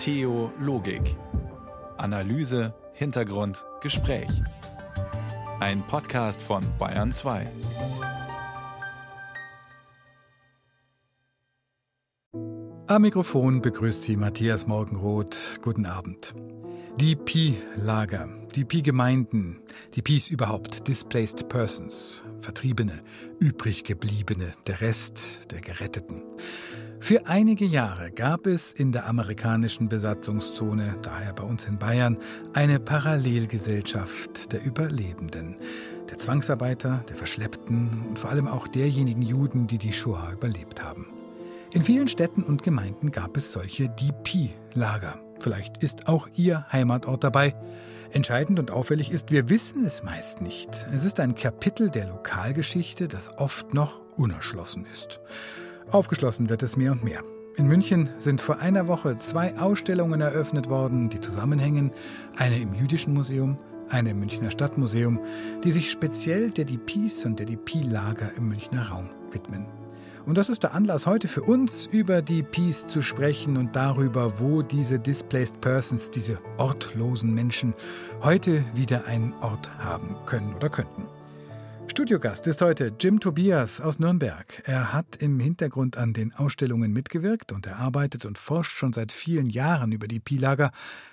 Theologik. Analyse, Hintergrund, Gespräch. Ein Podcast von Bayern 2. Am Mikrofon begrüßt Sie Matthias Morgenroth. Guten Abend. Die Pi-Lager, die Pi-Gemeinden, die Pis überhaupt, Displaced Persons, Vertriebene, Übriggebliebene, der Rest der Geretteten. Für einige Jahre gab es in der amerikanischen Besatzungszone, daher bei uns in Bayern, eine Parallelgesellschaft der Überlebenden, der Zwangsarbeiter, der Verschleppten und vor allem auch derjenigen Juden, die die Shoah überlebt haben. In vielen Städten und Gemeinden gab es solche DP-Lager. Vielleicht ist auch Ihr Heimatort dabei. Entscheidend und auffällig ist, wir wissen es meist nicht. Es ist ein Kapitel der Lokalgeschichte, das oft noch unerschlossen ist. Aufgeschlossen wird es mehr und mehr. In München sind vor einer Woche zwei Ausstellungen eröffnet worden, die zusammenhängen. Eine im Jüdischen Museum, eine im Münchner Stadtmuseum, die sich speziell der DPs und der DP-Lager im Münchner Raum widmen. Und das ist der Anlass heute für uns, über die Peace zu sprechen und darüber, wo diese Displaced Persons, diese ortlosen Menschen, heute wieder einen Ort haben können oder könnten. Studiogast ist heute Jim Tobias aus Nürnberg. Er hat im Hintergrund an den Ausstellungen mitgewirkt und er arbeitet und forscht schon seit vielen Jahren über die Pi-Lager,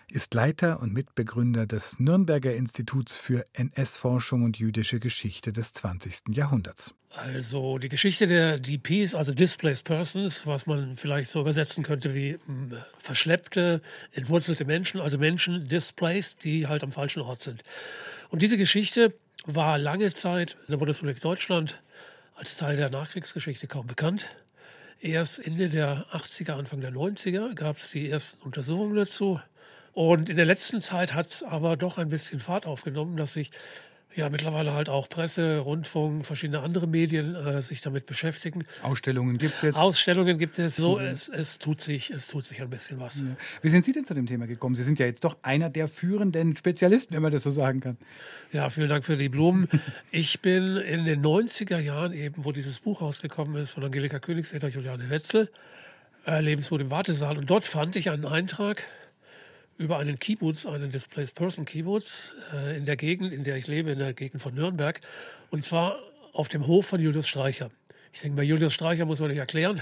ist Leiter und Mitbegründer des Nürnberger Instituts für NS-Forschung und jüdische Geschichte des 20. Jahrhunderts. Also die Geschichte der DPs, also Displaced Persons, was man vielleicht so übersetzen könnte wie hm, verschleppte, entwurzelte Menschen, also Menschen displaced, die halt am falschen Ort sind. Und diese Geschichte war lange Zeit in der Bundesrepublik Deutschland als Teil der Nachkriegsgeschichte kaum bekannt. Erst Ende der 80er, Anfang der 90er gab es die ersten Untersuchungen dazu. Und in der letzten Zeit hat es aber doch ein bisschen Fahrt aufgenommen, dass sich ja mittlerweile halt auch Presse, Rundfunk, verschiedene andere Medien äh, sich damit beschäftigen. Ausstellungen gibt es jetzt? Ausstellungen gibt es. So, es, es, tut sich, es tut sich ein bisschen was. Ja. Wie sind Sie denn zu dem Thema gekommen? Sie sind ja jetzt doch einer der führenden Spezialisten, wenn man das so sagen kann. Ja, vielen Dank für die Blumen. ich bin in den 90er Jahren eben, wo dieses Buch rausgekommen ist von Angelika Königseder, Juliane Wetzel, äh, Lebensmut im Wartesaal. Und dort fand ich einen Eintrag über einen Kibbutz, einen Displaced Person Kibbutz äh, in der Gegend, in der ich lebe, in der Gegend von Nürnberg. Und zwar auf dem Hof von Julius Streicher. Ich denke, bei Julius Streicher muss man nicht erklären.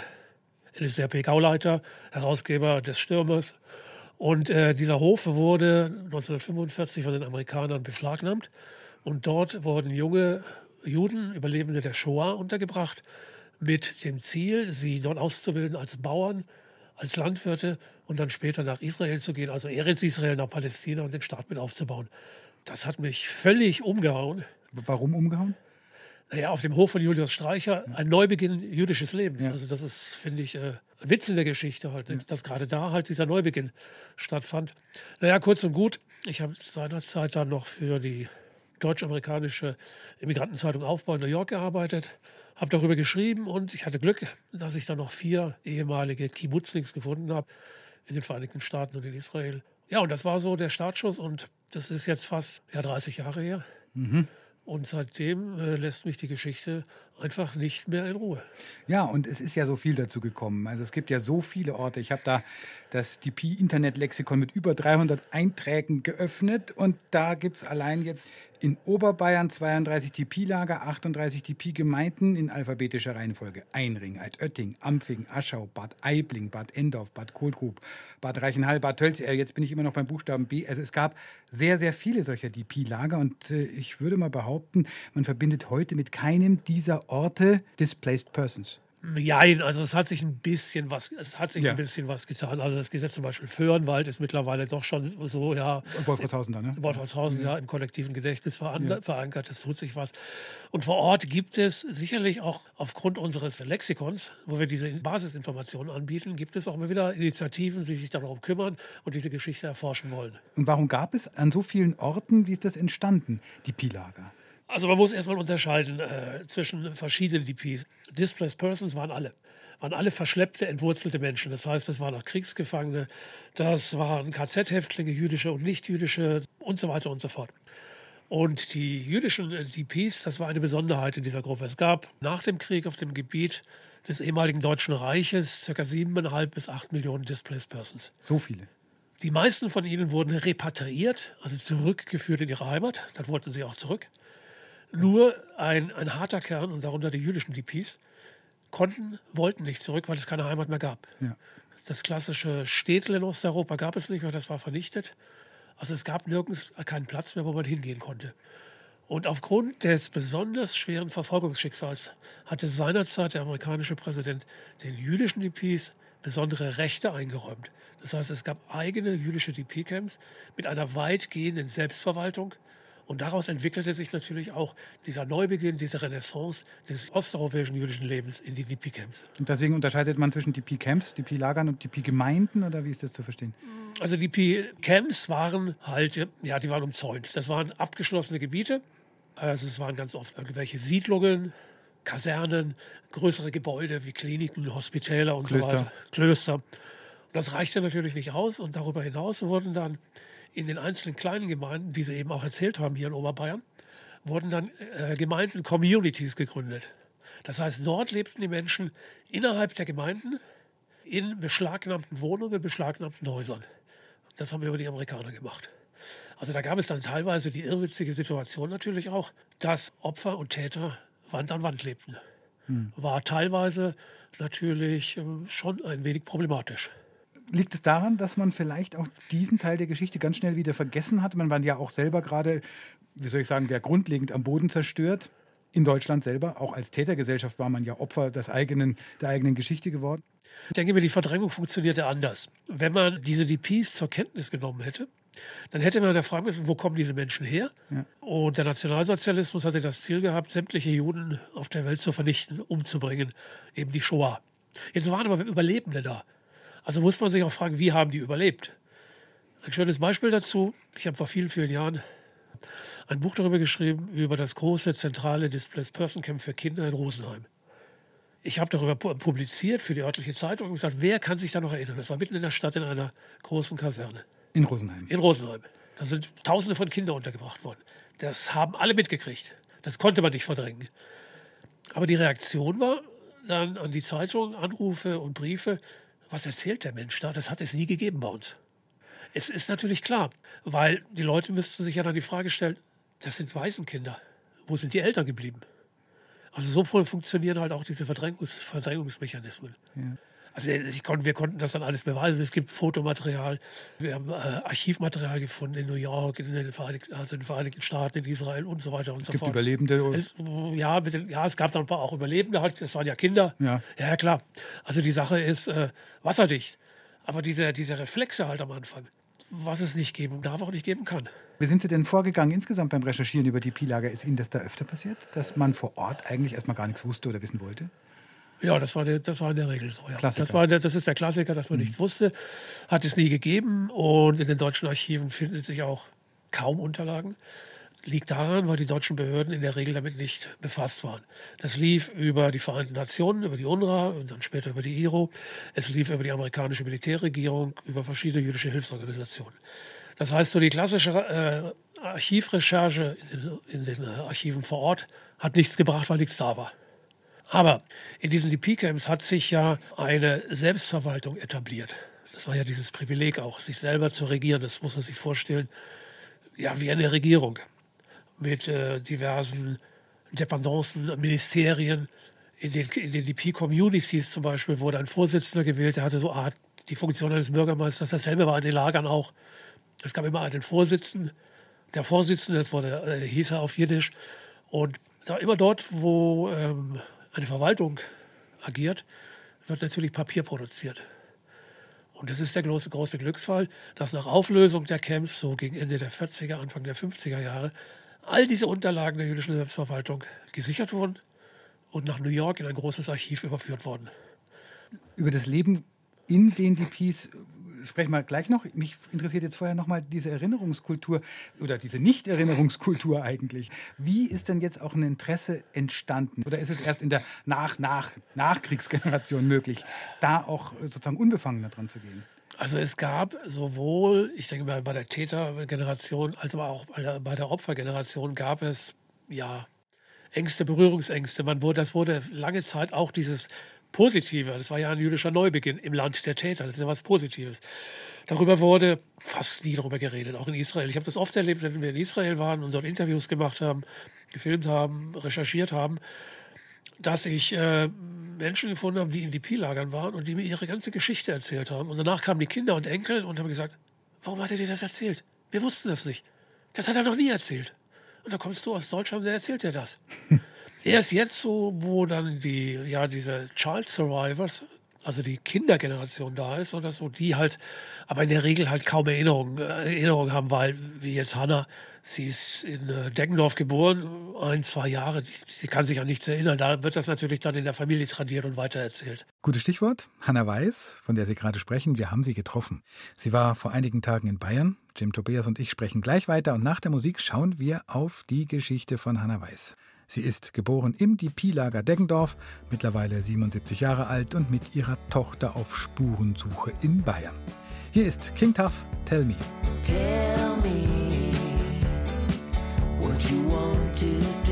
Er ist der PK-Leiter, Herausgeber des Stürmers. Und äh, dieser Hof wurde 1945 von den Amerikanern beschlagnahmt. Und dort wurden junge Juden, Überlebende der Shoah, untergebracht, mit dem Ziel, sie dort auszubilden als Bauern, als Landwirte und dann später nach Israel zu gehen, also Eretz Israel nach Palästina und den Staat mit aufzubauen. Das hat mich völlig umgehauen. Warum umgehauen? Naja, auf dem Hof von Julius Streicher ein Neubeginn jüdisches Lebens. Ja. Also das ist, finde ich, äh, ein Witz in der Geschichte halt, ja. dass gerade da halt dieser Neubeginn stattfand. Naja, kurz und gut, ich habe seinerzeit dann noch für die deutsch-amerikanische Immigrantenzeitung Aufbau in New York gearbeitet habe darüber geschrieben und ich hatte Glück, dass ich dann noch vier ehemalige Kibbutzniks gefunden habe in den Vereinigten Staaten und in Israel. Ja, und das war so der Startschuss und das ist jetzt fast ja, 30 Jahre her. Mhm. Und seitdem äh, lässt mich die Geschichte einfach nicht mehr in Ruhe. Ja, und es ist ja so viel dazu gekommen. Also es gibt ja so viele Orte. Ich habe da das DP-Internet-Lexikon mit über 300 Einträgen geöffnet und da gibt es allein jetzt in Oberbayern 32 DP-Lager, 38 DP-Gemeinden in alphabetischer Reihenfolge. Einring, Altötting, Ampfing, Aschau, Bad Aibling, Bad Endorf, Bad Kohlgrub, Bad Reichenhall, Bad Tölz. Äh, jetzt bin ich immer noch beim Buchstaben B. Also es gab sehr, sehr viele solcher DP-Lager und äh, ich würde mal behaupten, man verbindet heute mit keinem dieser Orte Displaced Persons. Nein, also es hat sich ein bisschen was, es hat sich ja. ein bisschen was getan. Also das Gesetz zum Beispiel Föhrenwald ist mittlerweile doch schon so, ja. Wolfratshausen dann, ne? Wolfratshausen, ja, ja im kollektiven Gedächtnis ja. verankert, es tut sich was. Und vor Ort gibt es sicherlich auch aufgrund unseres Lexikons, wo wir diese Basisinformationen anbieten, gibt es auch immer wieder Initiativen, die sich darum kümmern und diese Geschichte erforschen wollen. Und warum gab es an so vielen Orten, wie ist das entstanden, die Pilager? Also man muss erstmal unterscheiden äh, zwischen verschiedenen DPs. Displaced Persons waren alle. Waren alle verschleppte, entwurzelte Menschen. Das heißt, das waren auch Kriegsgefangene, das waren KZ-Häftlinge, jüdische und nicht-jüdische und so weiter und so fort. Und die jüdischen äh, DPs, das war eine Besonderheit in dieser Gruppe. Es gab nach dem Krieg auf dem Gebiet des ehemaligen Deutschen Reiches ca. siebeneinhalb bis acht Millionen Displaced Persons. So viele? Die meisten von ihnen wurden repatriiert, also zurückgeführt in ihre Heimat. Dann wollten sie auch zurück. Nur ein, ein harter Kern, und darunter die jüdischen DPs, konnten, wollten nicht zurück, weil es keine Heimat mehr gab. Ja. Das klassische Städtel in Osteuropa gab es nicht mehr, das war vernichtet. Also es gab nirgends keinen Platz mehr, wo man hingehen konnte. Und aufgrund des besonders schweren Verfolgungsschicksals hatte seinerzeit der amerikanische Präsident den jüdischen DPs besondere Rechte eingeräumt. Das heißt, es gab eigene jüdische DP-Camps mit einer weitgehenden Selbstverwaltung und daraus entwickelte sich natürlich auch dieser Neubeginn, diese Renaissance des osteuropäischen jüdischen Lebens in die DP-Camps. Und deswegen unterscheidet man zwischen DP-Camps, DP-Lagern und DP-Gemeinden oder wie ist das zu verstehen? Also DP-Camps waren halt, ja, die waren umzäunt. Das waren abgeschlossene Gebiete. Also es waren ganz oft irgendwelche Siedlungen, Kasernen, größere Gebäude wie Kliniken, Hospitäler und Klöster. so weiter. Klöster. Das reichte natürlich nicht aus und darüber hinaus wurden dann in den einzelnen kleinen Gemeinden, die Sie eben auch erzählt haben hier in Oberbayern, wurden dann äh, Gemeinden, Communities gegründet. Das heißt, dort lebten die Menschen innerhalb der Gemeinden in beschlagnahmten Wohnungen, beschlagnahmten Häusern. Das haben über die Amerikaner gemacht. Also da gab es dann teilweise die irrwitzige Situation natürlich auch, dass Opfer und Täter Wand an Wand lebten. Hm. War teilweise natürlich ähm, schon ein wenig problematisch. Liegt es daran, dass man vielleicht auch diesen Teil der Geschichte ganz schnell wieder vergessen hat? Man war ja auch selber gerade, wie soll ich sagen, der grundlegend am Boden zerstört. In Deutschland selber, auch als Tätergesellschaft war man ja Opfer des eigenen, der eigenen Geschichte geworden. Ich denke mir, die Verdrängung funktionierte anders. Wenn man diese DPs zur Kenntnis genommen hätte, dann hätte man ja fragen müssen, wo kommen diese Menschen her? Ja. Und der Nationalsozialismus hatte das Ziel gehabt, sämtliche Juden auf der Welt zu vernichten, umzubringen, eben die Shoah. Jetzt waren aber Überlebende da. Also muss man sich auch fragen, wie haben die überlebt? Ein schönes Beispiel dazu. Ich habe vor vielen, vielen Jahren ein Buch darüber geschrieben, über das große zentrale Displaced Person Camp für Kinder in Rosenheim. Ich habe darüber publiziert für die örtliche Zeitung und gesagt, wer kann sich da noch erinnern? Das war mitten in der Stadt in einer großen Kaserne. In Rosenheim? In Rosenheim. Da sind Tausende von Kindern untergebracht worden. Das haben alle mitgekriegt. Das konnte man nicht verdrängen. Aber die Reaktion war dann an die Zeitung, Anrufe und Briefe, was erzählt der Mensch da? Das hat es nie gegeben bei uns. Es ist natürlich klar, weil die Leute müssten sich ja dann die Frage stellen, das sind Waisenkinder. Wo sind die Eltern geblieben? Also so funktionieren halt auch diese Verdrängungs Verdrängungsmechanismen. Ja. Also kon wir konnten das dann alles beweisen. Es gibt Fotomaterial, wir haben äh, Archivmaterial gefunden in New York, in den, Vereinigten, also in den Vereinigten Staaten, in Israel und so weiter und es so gibt Überlebende? Es, ja, den, ja, es gab dann auch Überlebende, halt, das waren ja Kinder. Ja, ja klar. Also die Sache ist äh, wasserdicht. Aber diese, diese Reflexe halt am Anfang, was es nicht geben darf, auch nicht geben kann. Wie sind Sie denn vorgegangen insgesamt beim Recherchieren über die Pi-Lager? Ist Ihnen das da öfter passiert, dass man vor Ort eigentlich erstmal gar nichts wusste oder wissen wollte? Ja, das war, der, das war in der Regel so. Ja. Das, war der, das ist der Klassiker, dass man mhm. nichts wusste. Hat es nie gegeben. Und in den deutschen Archiven finden sich auch kaum Unterlagen. Liegt daran, weil die deutschen Behörden in der Regel damit nicht befasst waren. Das lief über die Vereinten Nationen, über die UNRWA und dann später über die IRO. Es lief über die amerikanische Militärregierung, über verschiedene jüdische Hilfsorganisationen. Das heißt, so die klassische äh, Archivrecherche in den, in den äh, Archiven vor Ort hat nichts gebracht, weil nichts da war. Aber in diesen DP-Camps hat sich ja eine Selbstverwaltung etabliert. Das war ja dieses Privileg auch, sich selber zu regieren. Das muss man sich vorstellen, ja, wie eine Regierung mit äh, diversen Dependancen, Ministerien. In den, in den DP-Communities zum Beispiel wurde ein Vorsitzender gewählt, der hatte so Art die Funktion eines Bürgermeisters. Dasselbe war in den Lagern auch. Es gab immer einen Vorsitzenden. Der Vorsitzende, das wurde, äh, hieß er auf Jiddisch. Und da immer dort, wo ähm, eine Verwaltung agiert, wird natürlich Papier produziert. Und das ist der große, große Glücksfall, dass nach Auflösung der Camps, so gegen Ende der 40er, Anfang der 50er Jahre, all diese Unterlagen der jüdischen Selbstverwaltung gesichert wurden und nach New York in ein großes Archiv überführt wurden. Über das Leben in den DPs sprechen wir gleich noch. Mich interessiert jetzt vorher noch mal diese Erinnerungskultur oder diese Nicht-Erinnerungskultur eigentlich. Wie ist denn jetzt auch ein Interesse entstanden? Oder ist es erst in der Nach -Nach Nachkriegsgeneration möglich, da auch sozusagen unbefangener dran zu gehen? Also es gab sowohl, ich denke mal bei der Tätergeneration, als auch bei der, bei der Opfergeneration gab es ja Ängste, Berührungsängste. Man wurde, das wurde lange Zeit auch dieses Positive. Das war ja ein jüdischer Neubeginn im Land der Täter. Das ist ja was Positives. Darüber wurde fast nie darüber geredet, auch in Israel. Ich habe das oft erlebt, wenn wir in Israel waren und dort Interviews gemacht haben, gefilmt haben, recherchiert haben, dass ich äh, Menschen gefunden habe, die in DP-Lagern waren und die mir ihre ganze Geschichte erzählt haben. Und danach kamen die Kinder und Enkel und haben gesagt, warum hat er dir das erzählt? Wir wussten das nicht. Das hat er noch nie erzählt. Und da kommst du aus Deutschland und erzählt dir das. Erst jetzt so, wo dann die, ja, diese Child Survivors, also die Kindergeneration da ist, oder so, die halt, aber in der Regel halt kaum Erinnerungen, Erinnerungen haben, weil, wie jetzt Hannah, sie ist in äh, Deggendorf geboren, ein, zwei Jahre, sie kann sich an nichts erinnern. Da wird das natürlich dann in der Familie tradiert und weitererzählt. Gutes Stichwort. Hannah Weiß, von der Sie gerade sprechen, wir haben sie getroffen. Sie war vor einigen Tagen in Bayern. Jim Tobias und ich sprechen gleich weiter und nach der Musik schauen wir auf die Geschichte von Hannah Weiß. Sie ist geboren im DP-Lager Deggendorf, mittlerweile 77 Jahre alt und mit ihrer Tochter auf Spurensuche in Bayern. Hier ist King Tough, Tell Me. Tell me what you want to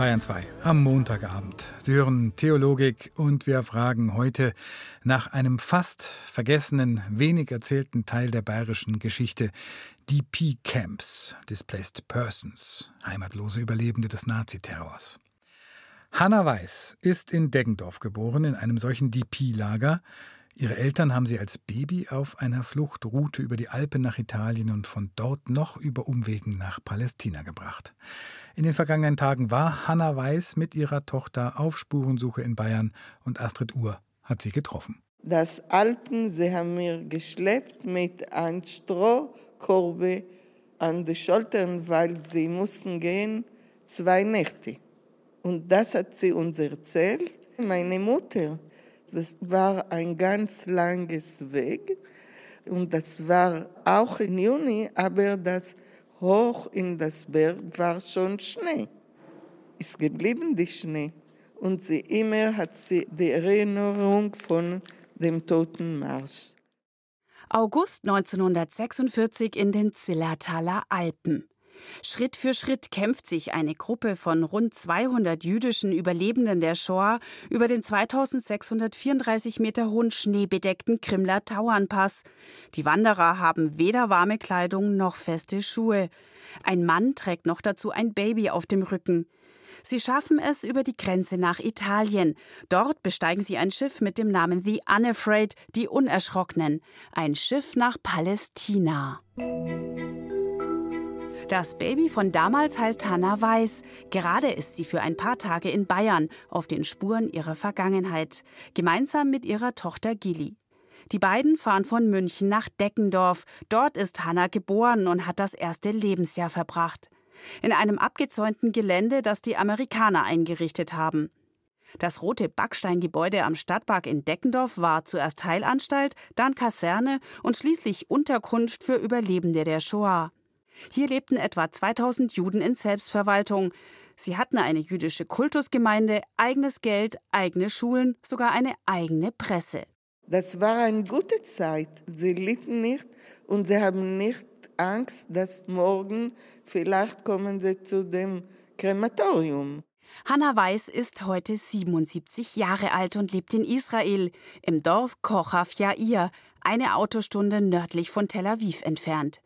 Bayern 2 am Montagabend. Sie hören Theologik und wir fragen heute nach einem fast vergessenen, wenig erzählten Teil der bayerischen Geschichte, DP-Camps, Displaced Persons, heimatlose Überlebende des Naziterrors. Hanna Weiß ist in Deggendorf geboren, in einem solchen DP-Lager. Ihre Eltern haben sie als Baby auf einer Fluchtroute über die Alpen nach Italien und von dort noch über Umwegen nach Palästina gebracht. In den vergangenen Tagen war Hanna Weiß mit ihrer Tochter auf Spurensuche in Bayern und Astrid Uhr hat sie getroffen. Das Alpen, sie haben mir geschleppt mit einem Strohkorbe an die Schultern, weil sie mussten gehen zwei Nächte. Und das hat sie uns erzählt. Meine Mutter, das war ein ganz langes Weg und das war auch im Juni, aber das hoch in das Berg war schon Schnee. Ist geblieben die Schnee. Und sie immer hat sie die Erinnerung von dem Totenmarsch. August 1946 in den Zillertaler Alpen. Schritt für Schritt kämpft sich eine Gruppe von rund 200 jüdischen Überlebenden der Shoah über den 2634 Meter hohen schneebedeckten Krimler Tauernpass. Die Wanderer haben weder warme Kleidung noch feste Schuhe. Ein Mann trägt noch dazu ein Baby auf dem Rücken. Sie schaffen es über die Grenze nach Italien. Dort besteigen sie ein Schiff mit dem Namen The Unafraid, die Unerschrockenen. Ein Schiff nach Palästina. Das Baby von damals heißt Hannah Weiß. Gerade ist sie für ein paar Tage in Bayern auf den Spuren ihrer Vergangenheit, gemeinsam mit ihrer Tochter Gilly. Die beiden fahren von München nach Deckendorf. Dort ist Hannah geboren und hat das erste Lebensjahr verbracht. In einem abgezäunten Gelände, das die Amerikaner eingerichtet haben. Das rote Backsteingebäude am Stadtpark in Deckendorf war zuerst Heilanstalt, dann Kaserne und schließlich Unterkunft für Überlebende der Shoah. Hier lebten etwa 2000 Juden in Selbstverwaltung. Sie hatten eine jüdische Kultusgemeinde, eigenes Geld, eigene Schulen, sogar eine eigene Presse. Das war eine gute Zeit. Sie litten nicht und sie haben nicht Angst, dass morgen vielleicht kommen sie zu dem Krematorium. Hanna Weiß ist heute 77 Jahre alt und lebt in Israel, im Dorf Kochaf Yair, eine Autostunde nördlich von Tel Aviv entfernt.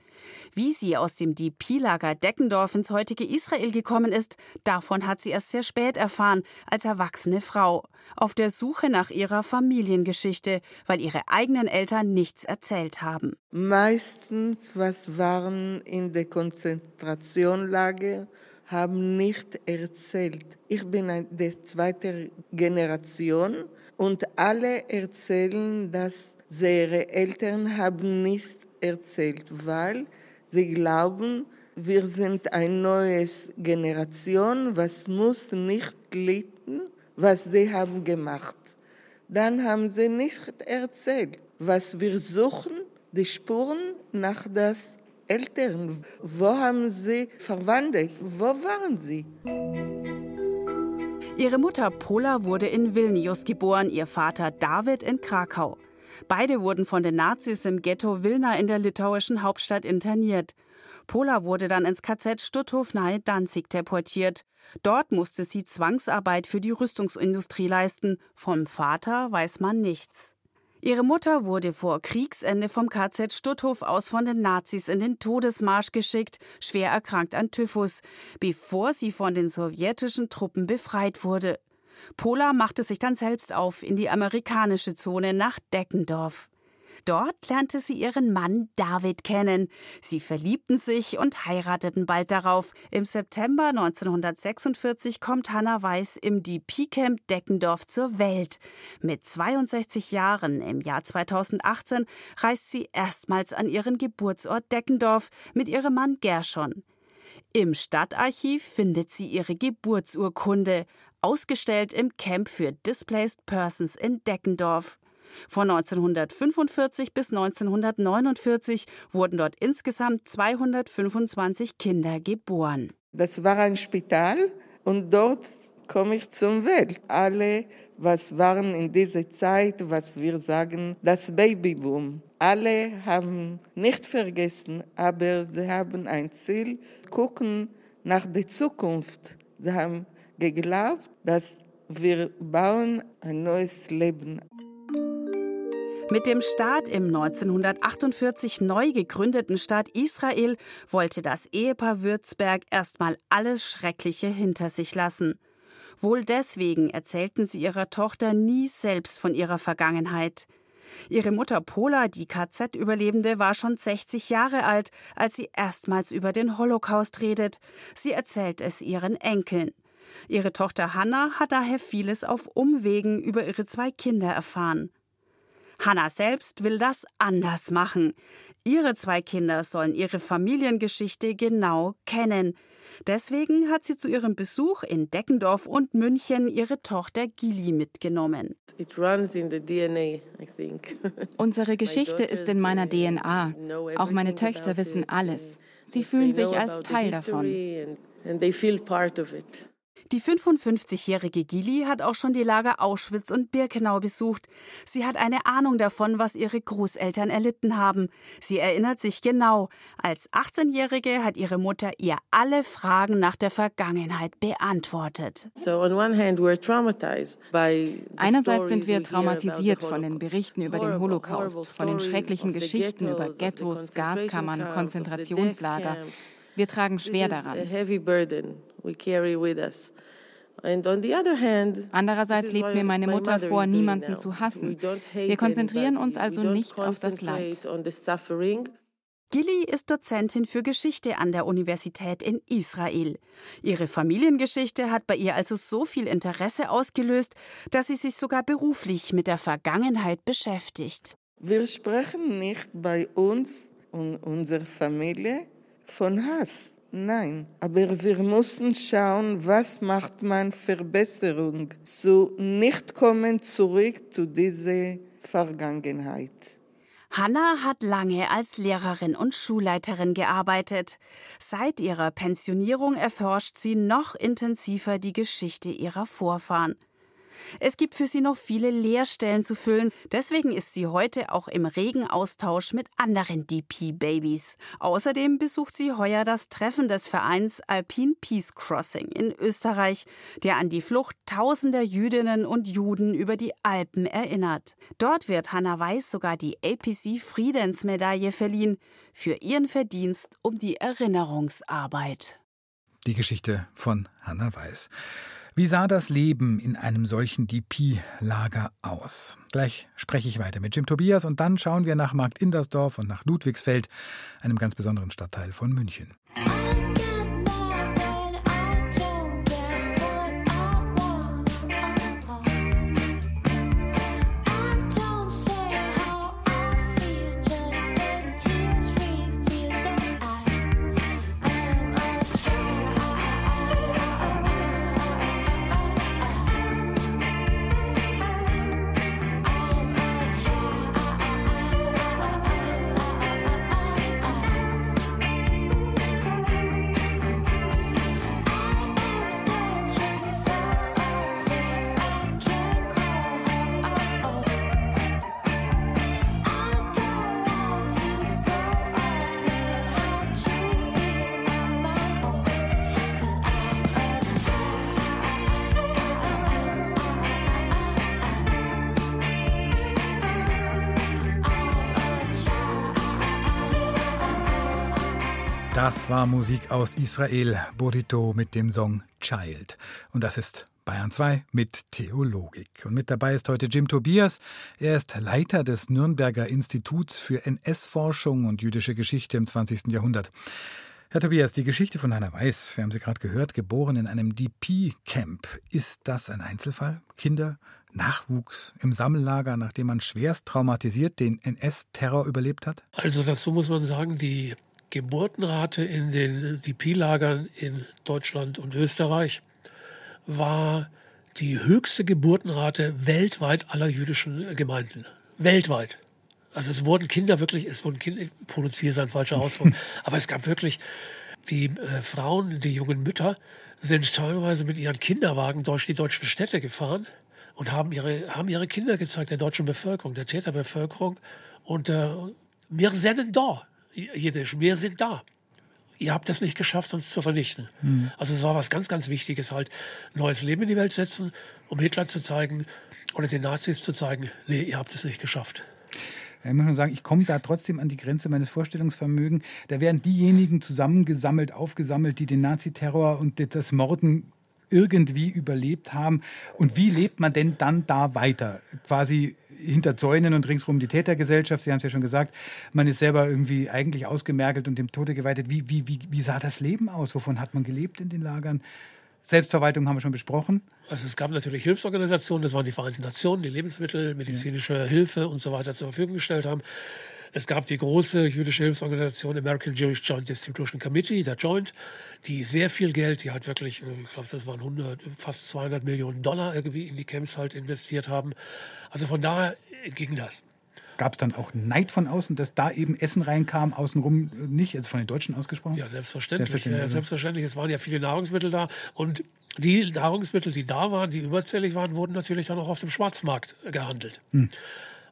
Wie sie aus dem DP-Lager Deckendorf ins heutige Israel gekommen ist, davon hat sie erst sehr spät erfahren, als erwachsene Frau, auf der Suche nach ihrer Familiengeschichte, weil ihre eigenen Eltern nichts erzählt haben. Meistens, was waren in der Konzentrationslager, haben nicht erzählt. Ich bin der zweite Generation und alle erzählen, dass ihre Eltern haben nicht erzählt, weil sie glauben, wir sind eine neue Generation, was muss nicht litten, was sie haben gemacht. Dann haben sie nicht erzählt, was wir suchen, die Spuren nach das Eltern. Wo haben sie verwandelt? Wo waren sie? Ihre Mutter Pola wurde in Vilnius geboren, ihr Vater David in Krakau. Beide wurden von den Nazis im Ghetto Wilna in der litauischen Hauptstadt interniert. Pola wurde dann ins KZ Stutthof nahe Danzig deportiert. Dort musste sie Zwangsarbeit für die Rüstungsindustrie leisten. Vom Vater weiß man nichts. Ihre Mutter wurde vor Kriegsende vom KZ Stutthof aus von den Nazis in den Todesmarsch geschickt, schwer erkrankt an Typhus, bevor sie von den sowjetischen Truppen befreit wurde. Pola machte sich dann selbst auf in die amerikanische Zone nach Deckendorf. Dort lernte sie ihren Mann David kennen. Sie verliebten sich und heirateten bald darauf. Im September 1946 kommt Hannah Weiß im DP-Camp Deckendorf zur Welt. Mit 62 Jahren im Jahr 2018 reist sie erstmals an ihren Geburtsort Deckendorf mit ihrem Mann Gershon. Im Stadtarchiv findet sie ihre Geburtsurkunde, ausgestellt im Camp für Displaced Persons in Deckendorf. Von 1945 bis 1949 wurden dort insgesamt 225 Kinder geboren. Das war ein Spital und dort komme ich zum Welt. Alle, was waren in dieser Zeit, was wir sagen, das Babyboom. Alle haben nicht vergessen, aber sie haben ein Ziel, gucken nach der Zukunft. Sie haben geglaubt, dass wir bauen ein neues Leben. Mit dem Staat im 1948 neu gegründeten Staat Israel wollte das Ehepaar Würzberg erstmal alles Schreckliche hinter sich lassen. Wohl deswegen erzählten sie ihrer Tochter nie selbst von ihrer Vergangenheit. Ihre Mutter Pola, die KZ-Überlebende, war schon 60 Jahre alt, als sie erstmals über den Holocaust redet. Sie erzählt es ihren Enkeln. Ihre Tochter Hannah hat daher vieles auf Umwegen über ihre zwei Kinder erfahren. Hannah selbst will das anders machen. Ihre zwei Kinder sollen ihre Familiengeschichte genau kennen. Deswegen hat sie zu ihrem Besuch in Deckendorf und München ihre Tochter Gili mitgenommen. Unsere Geschichte ist in meiner DNA. Auch meine Töchter wissen alles. Sie fühlen sich als Teil davon. Die 55-jährige Gili hat auch schon die Lager Auschwitz und Birkenau besucht. Sie hat eine Ahnung davon, was ihre Großeltern erlitten haben. Sie erinnert sich genau. Als 18-Jährige hat ihre Mutter ihr alle Fragen nach der Vergangenheit beantwortet. Einerseits sind wir traumatisiert von den Berichten über den Holocaust, von den schrecklichen Geschichten über Ghettos, Gaskammern, Konzentrationslager. Wir tragen schwer daran. Andererseits lebt mir meine Mutter vor, niemanden zu hassen. Wir konzentrieren uns also nicht auf das Leid. Gilly ist Dozentin für Geschichte an der Universität in Israel. Ihre Familiengeschichte hat bei ihr also so viel Interesse ausgelöst, dass sie sich sogar beruflich mit der Vergangenheit beschäftigt. Wir sprechen nicht bei uns und unserer Familie von Hass. Nein, aber wir mussten schauen, was macht man Verbesserung, so nicht kommen zurück zu dieser Vergangenheit. Hanna hat lange als Lehrerin und Schulleiterin gearbeitet. Seit ihrer Pensionierung erforscht sie noch intensiver die Geschichte ihrer Vorfahren. Es gibt für sie noch viele Lehrstellen zu füllen. Deswegen ist sie heute auch im regen Austausch mit anderen DP-Babys. Außerdem besucht sie heuer das Treffen des Vereins Alpine Peace Crossing in Österreich, der an die Flucht tausender Jüdinnen und Juden über die Alpen erinnert. Dort wird Hannah Weiß sogar die APC Friedensmedaille verliehen für ihren Verdienst um die Erinnerungsarbeit. Die Geschichte von Hannah Weiß. Wie sah das Leben in einem solchen DP-Lager aus? Gleich spreche ich weiter mit Jim Tobias und dann schauen wir nach Markt Indersdorf und nach Ludwigsfeld, einem ganz besonderen Stadtteil von München. War Musik aus Israel, Burrito mit dem Song Child. Und das ist Bayern 2 mit Theologik. Und mit dabei ist heute Jim Tobias. Er ist Leiter des Nürnberger Instituts für NS-Forschung und jüdische Geschichte im 20. Jahrhundert. Herr Tobias, die Geschichte von Hannah Weiß, wir haben sie gerade gehört, geboren in einem DP-Camp. Ist das ein Einzelfall? Kinder, Nachwuchs im Sammellager, nachdem man schwerst traumatisiert den NS-Terror überlebt hat? Also dazu muss man sagen, die Geburtenrate in den DP-Lagern in Deutschland und Österreich war die höchste Geburtenrate weltweit aller jüdischen Gemeinden. Weltweit. Also es wurden Kinder wirklich, es wurden Kinder, produziert ist ein falscher Ausdruck, aber es gab wirklich die äh, Frauen, die jungen Mütter sind teilweise mit ihren Kinderwagen durch die deutschen Städte gefahren und haben ihre, haben ihre Kinder gezeigt, der deutschen Bevölkerung, der Täterbevölkerung. Und äh, wir sind da. Jiddisch, wir sind da. Ihr habt es nicht geschafft, uns zu vernichten. Mhm. Also es war was ganz, ganz Wichtiges, halt neues Leben in die Welt setzen, um Hitler zu zeigen oder den Nazis zu zeigen, nee, ihr habt es nicht geschafft. Ich muss nur sagen, ich komme da trotzdem an die Grenze meines Vorstellungsvermögens. Da werden diejenigen zusammengesammelt, aufgesammelt, die den Naziterror und das Morden irgendwie überlebt haben. Und wie lebt man denn dann da weiter? Quasi hinter Zäunen und ringsrum die Tätergesellschaft. Sie haben es ja schon gesagt, man ist selber irgendwie eigentlich ausgemergelt und dem Tode geweitet. Wie, wie, wie, wie sah das Leben aus? Wovon hat man gelebt in den Lagern? Selbstverwaltung haben wir schon besprochen. Also es gab natürlich Hilfsorganisationen, das waren die Vereinten Nationen, die Lebensmittel, medizinische. Hilfe und so weiter zur Verfügung gestellt haben. Es gab die große jüdische Hilfsorganisation American Jewish Joint Distribution Committee, der Joint, die sehr viel Geld, die halt wirklich, äh, ich glaube, das waren 100, fast 200 Millionen Dollar irgendwie in die Camps halt investiert haben. Also von daher ging das. Gab es dann auch Neid von außen, dass da eben Essen reinkam, außenrum nicht, jetzt von den Deutschen ausgesprochen? Ja, selbstverständlich. Selbstverständlich, ja, selbstverständlich. Es waren ja viele Nahrungsmittel da und die Nahrungsmittel, die da waren, die überzählig waren, wurden natürlich dann auch auf dem Schwarzmarkt gehandelt. Hm.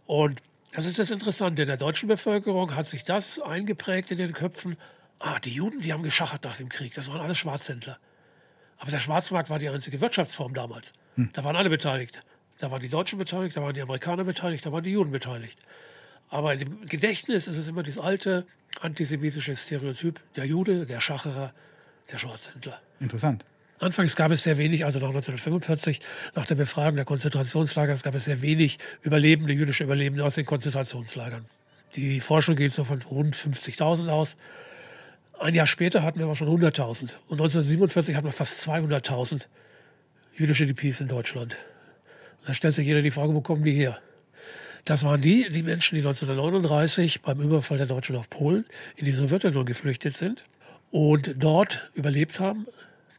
Und das ist das Interessante. In der deutschen Bevölkerung hat sich das eingeprägt in den Köpfen. Ah, die Juden, die haben geschachert nach dem Krieg. Das waren alle Schwarzhändler. Aber der Schwarzmarkt war die einzige Wirtschaftsform damals. Hm. Da waren alle beteiligt. Da waren die Deutschen beteiligt, da waren die Amerikaner beteiligt, da waren die Juden beteiligt. Aber dem Gedächtnis ist es immer das alte antisemitische Stereotyp, der Jude, der Schacherer, der Schwarzhändler. Interessant. Anfangs gab es sehr wenig, also nach 1945, nach der Befragung der Konzentrationslager, gab es sehr wenig Überlebende, jüdische Überlebende aus den Konzentrationslagern. Die Forschung geht so von rund 50.000 aus. Ein Jahr später hatten wir aber schon 100.000. Und 1947 hatten wir fast 200.000 jüdische DPs in Deutschland. Da stellt sich jeder die Frage, wo kommen die her? Das waren die, die Menschen, die 1939 beim Überfall der Deutschen auf Polen in die Sowjetunion geflüchtet sind und dort überlebt haben,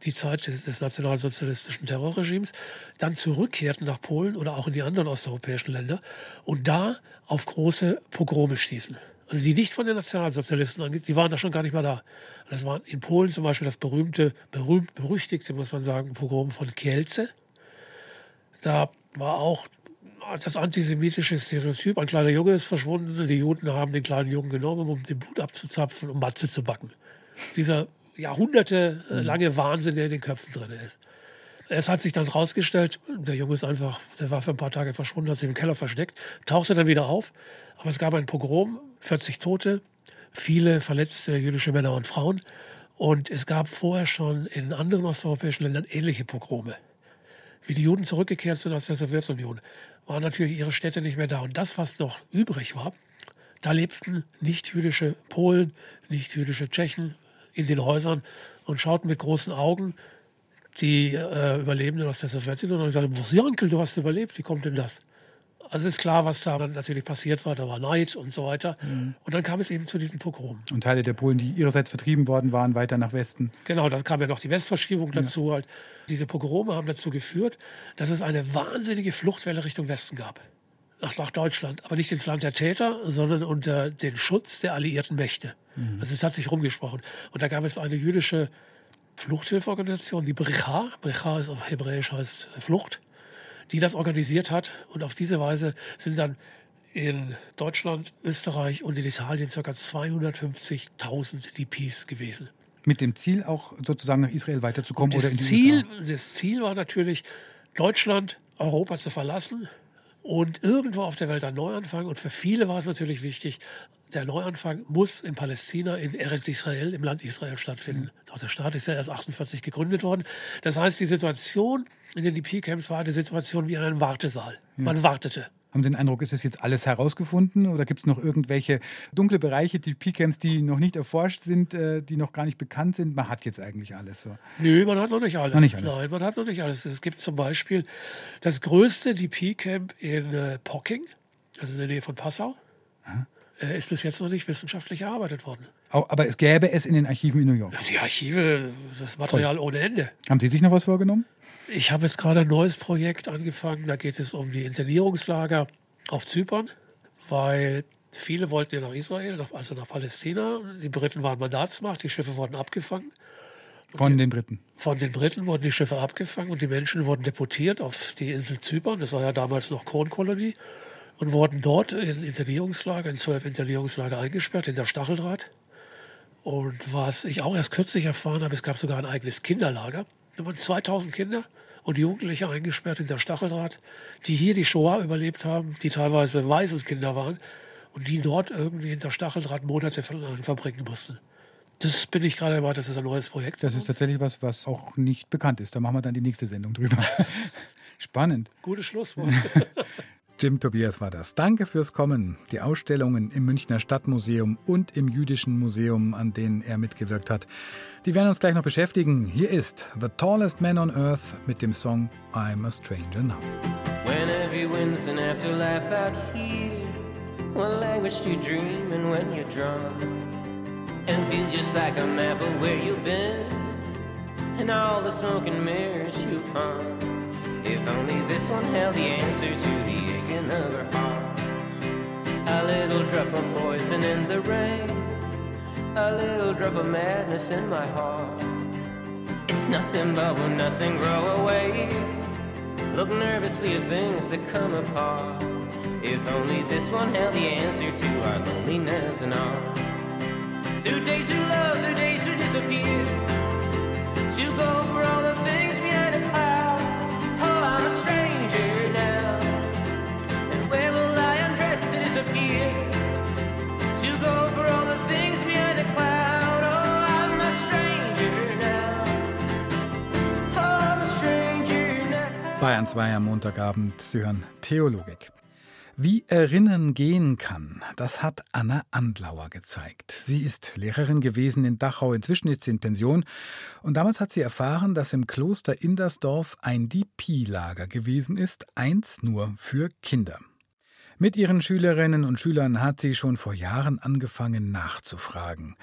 die Zeit des, des nationalsozialistischen Terrorregimes, dann zurückkehrten nach Polen oder auch in die anderen osteuropäischen Länder und da auf große Pogrome stießen. Also die nicht von den Nationalsozialisten angeht, die waren da schon gar nicht mehr da. Das war in Polen zum Beispiel das berühmte, berühmt, berüchtigte, muss man sagen, Pogrom von Kielce. Da war auch das antisemitische Stereotyp, ein kleiner Junge ist verschwunden, die Juden haben den kleinen Jungen genommen, um den Blut abzuzapfen um Matze zu backen. Dieser jahrhundertelange mhm. Wahnsinn, der in den Köpfen drin ist. Es hat sich dann rausgestellt, der Junge ist einfach, der war für ein paar Tage verschwunden, hat sich im Keller versteckt, tauchte dann wieder auf. Aber es gab ein Pogrom, 40 Tote, viele verletzte jüdische Männer und Frauen. Und es gab vorher schon in anderen osteuropäischen Ländern ähnliche Pogrome. Wie die Juden zurückgekehrt sind aus der Sowjetunion, waren natürlich ihre Städte nicht mehr da. Und das, was noch übrig war, da lebten nicht-jüdische Polen, nicht-jüdische Tschechen in den Häusern und schauten mit großen Augen die äh, Überlebenden aus der Sowjetunion und sagten, was Jankel, du hast überlebt, wie kommt denn das? Also ist klar, was da dann natürlich passiert war, da war Neid und so weiter. Mhm. Und dann kam es eben zu diesen Pogrom. Und Teile der Polen, die ihrerseits vertrieben worden waren, weiter nach Westen. Genau, da kam ja noch die Westverschiebung dazu. Ja. Halt. Diese Pogrome haben dazu geführt, dass es eine wahnsinnige Fluchtwelle Richtung Westen gab. Nach, nach Deutschland, aber nicht ins Land der Täter, sondern unter den Schutz der alliierten Mächte. Mhm. Also es hat sich rumgesprochen. Und da gab es eine jüdische Fluchthilfeorganisation, die Brecha. Brecha ist auf Hebräisch heißt Flucht die das organisiert hat. Und auf diese Weise sind dann in Deutschland, Österreich und in Italien ca. 250.000 DPs gewesen. Mit dem Ziel auch sozusagen nach Israel weiterzukommen oder in die Ziel, USA? Das Ziel war natürlich, Deutschland, Europa zu verlassen und irgendwo auf der Welt einen Neuanfang. Und für viele war es natürlich wichtig, der Neuanfang muss in Palästina, in Eretz Israel, im Land Israel stattfinden. Mhm. Der Staat ist ja erst 48 gegründet worden. Das heißt, die Situation in den DP-Camps war eine Situation wie in einem Wartesaal. Man wartete. Haben Sie den Eindruck, ist es jetzt alles herausgefunden oder gibt es noch irgendwelche dunkle Bereiche, die P-Camps, die noch nicht erforscht sind, äh, die noch gar nicht bekannt sind? Man hat jetzt eigentlich alles so. Nö, man hat noch nicht alles. Noch nicht alles. Nein, man hat noch nicht alles. Es gibt zum Beispiel das größte DP-Camp in äh, Pocking, also in der Nähe von Passau. Aha äh, ist bis jetzt noch nicht wissenschaftlich erarbeitet worden. Aber es gäbe es in den Archiven in New York. Die Archive, das Material Voll. ohne Ende. Haben Sie sich noch was vorgenommen? Ich habe jetzt gerade ein neues Projekt angefangen. Da geht es um die Internierungslager auf Zypern, weil viele wollten ja nach Israel, also nach Palästina. Die Briten waren Mandatsmacht, die Schiffe wurden abgefangen. Von den Briten? Von den Briten wurden die Schiffe abgefangen und die Menschen wurden deportiert auf die Insel Zypern. Das war ja damals noch Kronkolonie und wurden dort in Internierungslager, in zwölf Internierungslager eingesperrt, in der Stacheldraht. Und was ich auch erst kürzlich erfahren habe, es gab sogar ein eigenes Kinderlager. Da waren 2000 Kinder und Jugendliche eingesperrt in der Stacheldraht, die hier die Shoah überlebt haben, die teilweise Waisenkinder waren und die dort irgendwie in der Stacheldraht Monate verbringen mussten. Das bin ich gerade dabei, das ist ein neues Projekt. Das ist tatsächlich was, was auch nicht bekannt ist. Da machen wir dann die nächste Sendung drüber. Spannend. Gutes Schlusswort. Jim Tobias war das. Danke fürs Kommen. Die Ausstellungen im Münchner Stadtmuseum und im Jüdischen Museum, an denen er mitgewirkt hat, die werden uns gleich noch beschäftigen. Hier ist The Tallest Man on Earth mit dem Song I'm a Stranger Now. When every wins and after laugh out here, what language do you dream and when you're drunk? And feel just like a map of where you've been and all the smoke and mirrors you've hung. If only this one held the answer to the aching of her heart. A little drop of poison in the rain, a little drop of madness in my heart. It's nothing but will nothing grow away. Look nervously at things that come apart. If only this one held the answer to our loneliness and all. Through days we love, through days we disappear. To go for all Bayern 2 am Montagabend. Sie hören Theologik. Wie Erinnern gehen kann, das hat Anna Andlauer gezeigt. Sie ist Lehrerin gewesen in Dachau, inzwischen ist sie in Pension. Und damals hat sie erfahren, dass im Kloster Indersdorf ein DP-Lager gewesen ist, eins nur für Kinder. Mit ihren Schülerinnen und Schülern hat sie schon vor Jahren angefangen nachzufragen.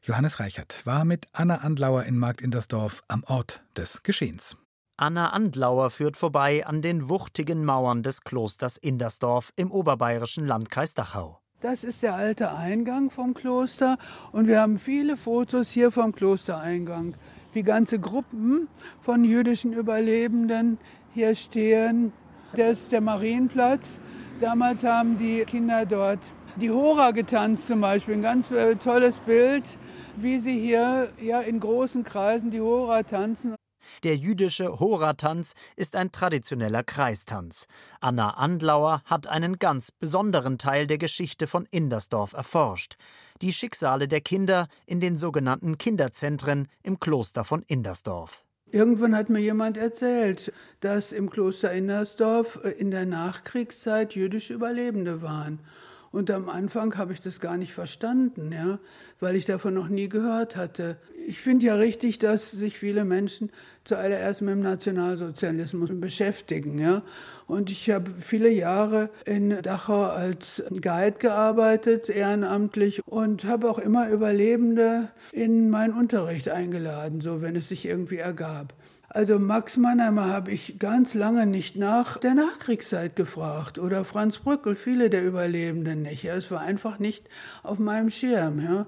Johannes Reichert war mit Anna Andlauer in Markt Indersdorf am Ort des Geschehens. Anna Andlauer führt vorbei an den wuchtigen Mauern des Klosters Indersdorf im oberbayerischen Landkreis Dachau. Das ist der alte Eingang vom Kloster und wir haben viele Fotos hier vom Klostereingang, wie ganze Gruppen von jüdischen Überlebenden hier stehen Das ist der Marienplatz. Damals haben die Kinder dort die Hora getanzt zum Beispiel. Ein ganz äh, tolles Bild, wie sie hier ja, in großen Kreisen die Hora tanzen. Der jüdische Hora-Tanz ist ein traditioneller Kreistanz. Anna Andlauer hat einen ganz besonderen Teil der Geschichte von Indersdorf erforscht. Die Schicksale der Kinder in den sogenannten Kinderzentren im Kloster von Indersdorf. Irgendwann hat mir jemand erzählt, dass im Kloster Indersdorf äh, in der Nachkriegszeit jüdische Überlebende waren. Und am Anfang habe ich das gar nicht verstanden, ja, weil ich davon noch nie gehört hatte. Ich finde ja richtig, dass sich viele Menschen zuallererst mit dem Nationalsozialismus beschäftigen. Ja. Und ich habe viele Jahre in Dachau als Guide gearbeitet, ehrenamtlich, und habe auch immer Überlebende in meinen Unterricht eingeladen, so wenn es sich irgendwie ergab. Also Max Mannheimer habe ich ganz lange nicht nach der Nachkriegszeit gefragt oder Franz Brückel, viele der Überlebenden nicht. Es war einfach nicht auf meinem Schirm. Ja.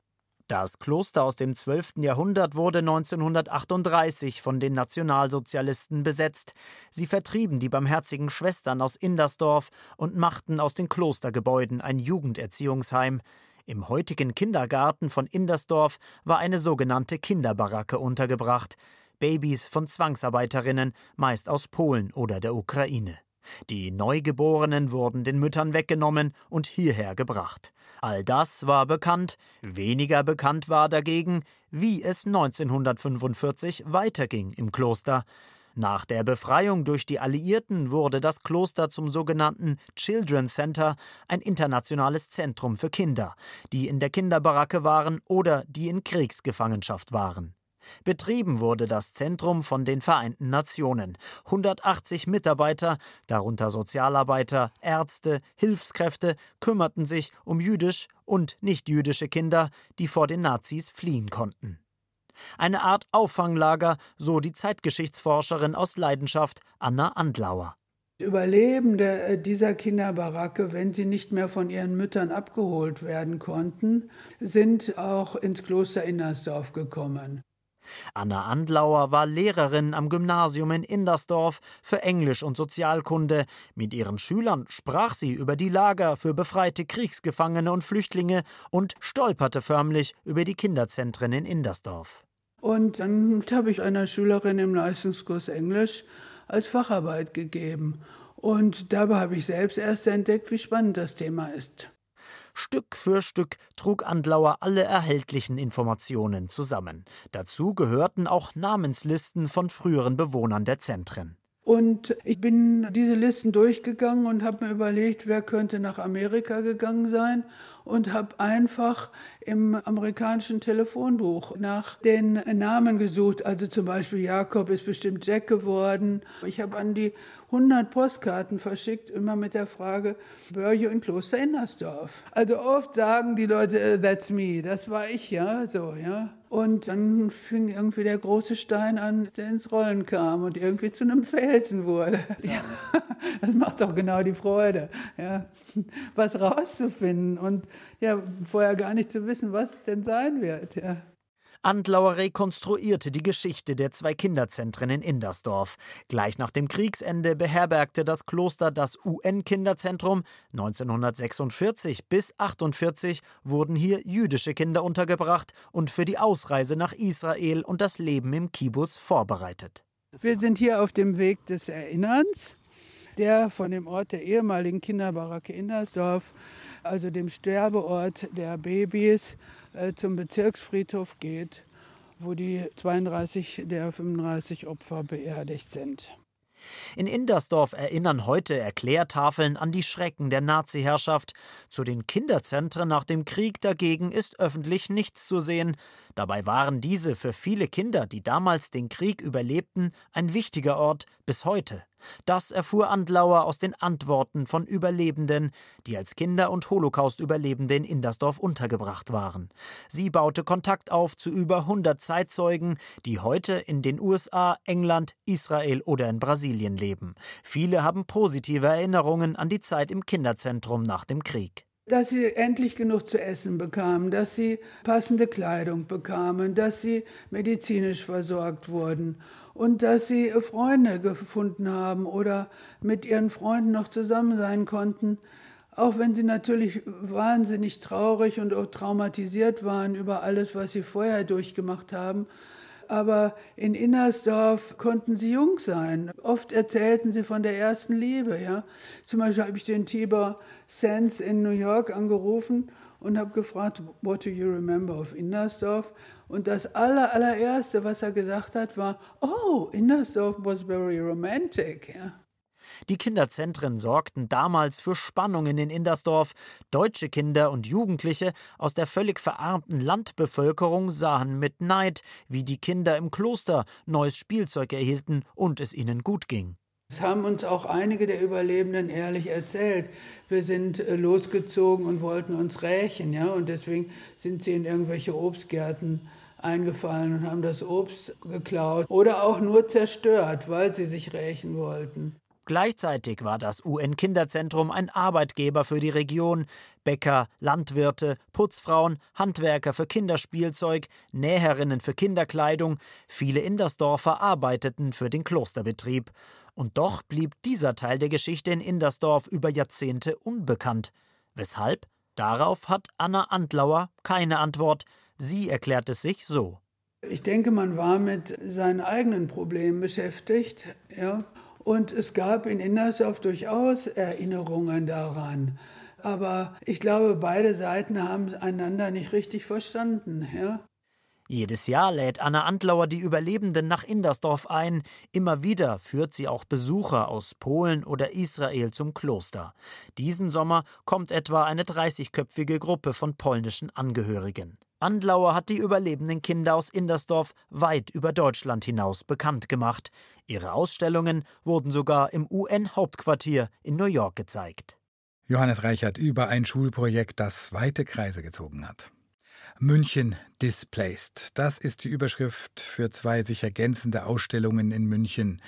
Das Kloster aus dem 12. Jahrhundert wurde 1938 von den Nationalsozialisten besetzt. Sie vertrieben die barmherzigen Schwestern aus Indersdorf und machten aus den Klostergebäuden ein Jugenderziehungsheim. Im heutigen Kindergarten von Indersdorf war eine sogenannte Kinderbaracke untergebracht. Babys von Zwangsarbeiterinnen, meist aus Polen oder der Ukraine. Die Neugeborenen wurden den Müttern weggenommen und hierher gebracht. All das war bekannt, weniger bekannt war dagegen, wie es 1945 weiterging im Kloster. Nach der Befreiung durch die Alliierten wurde das Kloster zum sogenannten Children's Center, ein internationales Zentrum für Kinder, die in der Kinderbaracke waren oder die in Kriegsgefangenschaft waren. Betrieben wurde das Zentrum von den Vereinten Nationen. 180 Mitarbeiter, darunter Sozialarbeiter, Ärzte, Hilfskräfte, kümmerten sich um jüdisch und nichtjüdische Kinder, die vor den Nazis fliehen konnten. Eine Art Auffanglager, so die Zeitgeschichtsforscherin aus Leidenschaft Anna Andlauer. Überlebende äh, dieser Kinderbaracke, wenn sie nicht mehr von ihren Müttern abgeholt werden konnten, sind auch ins Kloster Innersdorf gekommen. Anna Andlauer war Lehrerin am Gymnasium in Indersdorf für Englisch und Sozialkunde. Mit ihren Schülern sprach sie über die Lager für befreite Kriegsgefangene und Flüchtlinge und stolperte förmlich über die Kinderzentren in Indersdorf. Und dann habe ich einer Schülerin im Leistungskurs Englisch als Facharbeit gegeben. Und dabei habe ich selbst erst entdeckt, wie spannend das Thema ist. Stück für Stück trug Andlauer alle erhältlichen Informationen zusammen. Dazu gehörten auch Namenslisten von früheren Bewohnern der Zentren. Und ich bin diese Listen durchgegangen und habe mir überlegt, wer könnte nach Amerika gegangen sein und habe einfach im amerikanischen Telefonbuch nach den Namen gesucht. Also zum Beispiel Jakob ist bestimmt Jack geworden. Ich habe an die 100 Postkarten verschickt, immer mit der Frage, Börje in Kloster Innersdorf. Also oft sagen die Leute, äh, that's me, das war ich, ja, so, ja. Und dann fing irgendwie der große Stein an, der ins Rollen kam und irgendwie zu einem Felsen wurde. Ja, das macht doch genau die Freude, ja, was rauszufinden und ja, vorher gar nicht zu wissen, was es denn sein wird. Ja. Andlauer rekonstruierte die Geschichte der zwei Kinderzentren in Indersdorf. Gleich nach dem Kriegsende beherbergte das Kloster das UN-Kinderzentrum. 1946 bis 1948 wurden hier jüdische Kinder untergebracht und für die Ausreise nach Israel und das Leben im Kibbutz vorbereitet. Wir sind hier auf dem Weg des Erinnerns, der von dem Ort der ehemaligen Kinderbaracke Indersdorf, also dem Sterbeort der Babys, äh, zum Bezirksfriedhof geht, wo die 32 der 35 Opfer beerdigt sind. In Indersdorf erinnern heute Erklärtafeln an die Schrecken der Nazi-Herrschaft. Zu den Kinderzentren nach dem Krieg dagegen ist öffentlich nichts zu sehen. Dabei waren diese für viele Kinder, die damals den Krieg überlebten, ein wichtiger Ort bis heute. Das erfuhr Andlauer aus den Antworten von Überlebenden, die als Kinder und Holocaust-Überlebende in Indersdorf untergebracht waren. Sie baute Kontakt auf zu über 100 Zeitzeugen, die heute in den USA, England, Israel oder in Brasilien leben. Viele haben positive Erinnerungen an die Zeit im Kinderzentrum nach dem Krieg. dass sie endlich genug zu essen bekamen, dass sie passende Kleidung bekamen, dass sie medizinisch versorgt wurden und dass sie Freunde gefunden haben oder mit ihren Freunden noch zusammen sein konnten, auch wenn sie natürlich wahnsinnig traurig und auch traumatisiert waren über alles, was sie vorher durchgemacht haben. Aber in Innersdorf konnten sie jung sein. Oft erzählten sie von der ersten Liebe. Ja? Zum Beispiel habe ich den Tibor Sands in New York angerufen und habe gefragt, what do you remember of Innersdorf? Und das aller, allererste, was er gesagt hat, war, oh, Innersdorf was very romantic. Ja? Die Kinderzentren sorgten damals für Spannungen in Indersdorf. Deutsche Kinder und Jugendliche aus der völlig verarmten Landbevölkerung sahen mit Neid, wie die Kinder im Kloster neues Spielzeug erhielten und es ihnen gut ging. Das haben uns auch einige der Überlebenden ehrlich erzählt. Wir sind äh, losgezogen und wollten uns rächen, ja, und deswegen sind sie in irgendwelche Obstgärten eingefallen und haben das Obst geklaut oder auch nur zerstört, weil sie sich rächen wollten. Gleichzeitig war das UN-Kinderzentrum ein Arbeitgeber für die Region. Bäcker, Landwirte, Putzfrauen, Handwerker für Kinderspielzeug, Näherinnen für Kinderkleidung, viele Indersdorfer arbeiteten für den Klosterbetrieb. Und doch blieb dieser Teil der Geschichte in Indersdorf über Jahrzehnte unbekannt. Weshalb? Darauf hat Anna Antlauer keine Antwort. Sie erklärt es sich so. Ich denke, man war mit seinen eigenen Problemen beschäftigt. Ja. Und es gab in Innersdorf durchaus Erinnerungen daran. Aber ich glaube, beide Seiten haben einander nicht richtig verstanden. Ja? Jedes Jahr lädt Anna Antlauer die Überlebenden nach Indersdorf ein. Immer wieder führt sie auch Besucher aus Polen oder Israel zum Kloster. Diesen Sommer kommt etwa eine 30-köpfige Gruppe von polnischen Angehörigen. Andlauer hat die überlebenden Kinder aus Indersdorf weit über Deutschland hinaus bekannt gemacht. Ihre Ausstellungen wurden sogar im UN-Hauptquartier in New York gezeigt. Johannes Reichert über ein Schulprojekt, das weite Kreise gezogen hat. München Displaced. Das ist die Überschrift für zwei sich ergänzende Ausstellungen in München.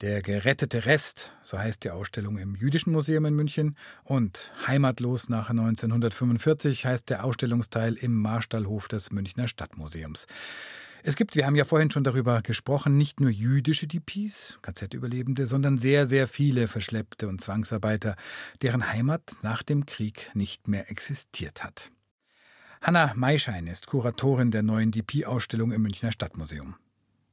Der gerettete Rest, so heißt die Ausstellung im Jüdischen Museum in München, und Heimatlos nach 1945 heißt der Ausstellungsteil im Marstallhof des Münchner Stadtmuseums. Es gibt, wir haben ja vorhin schon darüber gesprochen, nicht nur jüdische DPs, KZ-Überlebende, sondern sehr, sehr viele Verschleppte und Zwangsarbeiter, deren Heimat nach dem Krieg nicht mehr existiert hat. Hanna Maischein ist Kuratorin der neuen DP-Ausstellung im Münchner Stadtmuseum.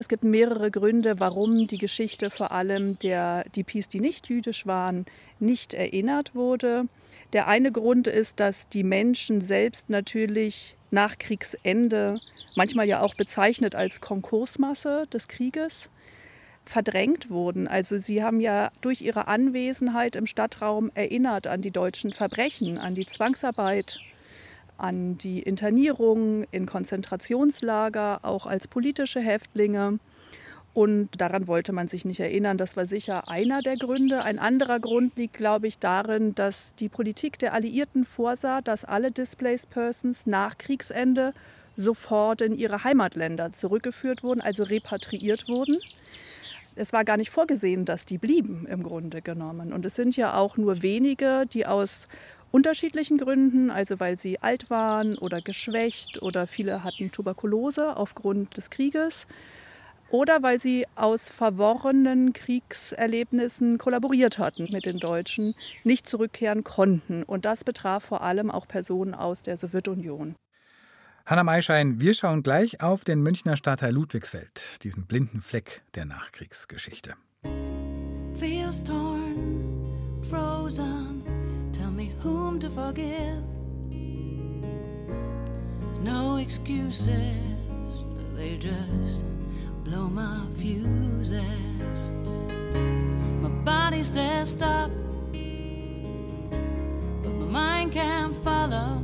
Es gibt mehrere Gründe, warum die Geschichte vor allem der DPs, die nicht jüdisch waren, nicht erinnert wurde. Der eine Grund ist, dass die Menschen selbst natürlich nach Kriegsende, manchmal ja auch bezeichnet als Konkursmasse des Krieges, verdrängt wurden. Also sie haben ja durch ihre Anwesenheit im Stadtraum erinnert an die deutschen Verbrechen, an die Zwangsarbeit, an die Internierung in Konzentrationslager, auch als politische Häftlinge. Und daran wollte man sich nicht erinnern. Das war sicher einer der Gründe. Ein anderer Grund liegt, glaube ich, darin, dass die Politik der Alliierten vorsah, dass alle Displaced Persons nach Kriegsende sofort in ihre Heimatländer zurückgeführt wurden, also repatriiert wurden. Es war gar nicht vorgesehen, dass die blieben im Grunde genommen. Und es sind ja auch nur wenige, die aus unterschiedlichen Gründen, also weil sie alt waren oder geschwächt oder viele hatten Tuberkulose aufgrund des Krieges oder weil sie aus verworrenen Kriegserlebnissen kollaboriert hatten mit den Deutschen, nicht zurückkehren konnten. Und das betraf vor allem auch Personen aus der Sowjetunion. Hanna Maischein, wir schauen gleich auf den Münchner Stadtteil Ludwigsfeld, diesen blinden Fleck der Nachkriegsgeschichte. Feels torn, frozen me whom to forgive. There's no excuses, they just blow my fuses. My body says stop, but my mind can't follow.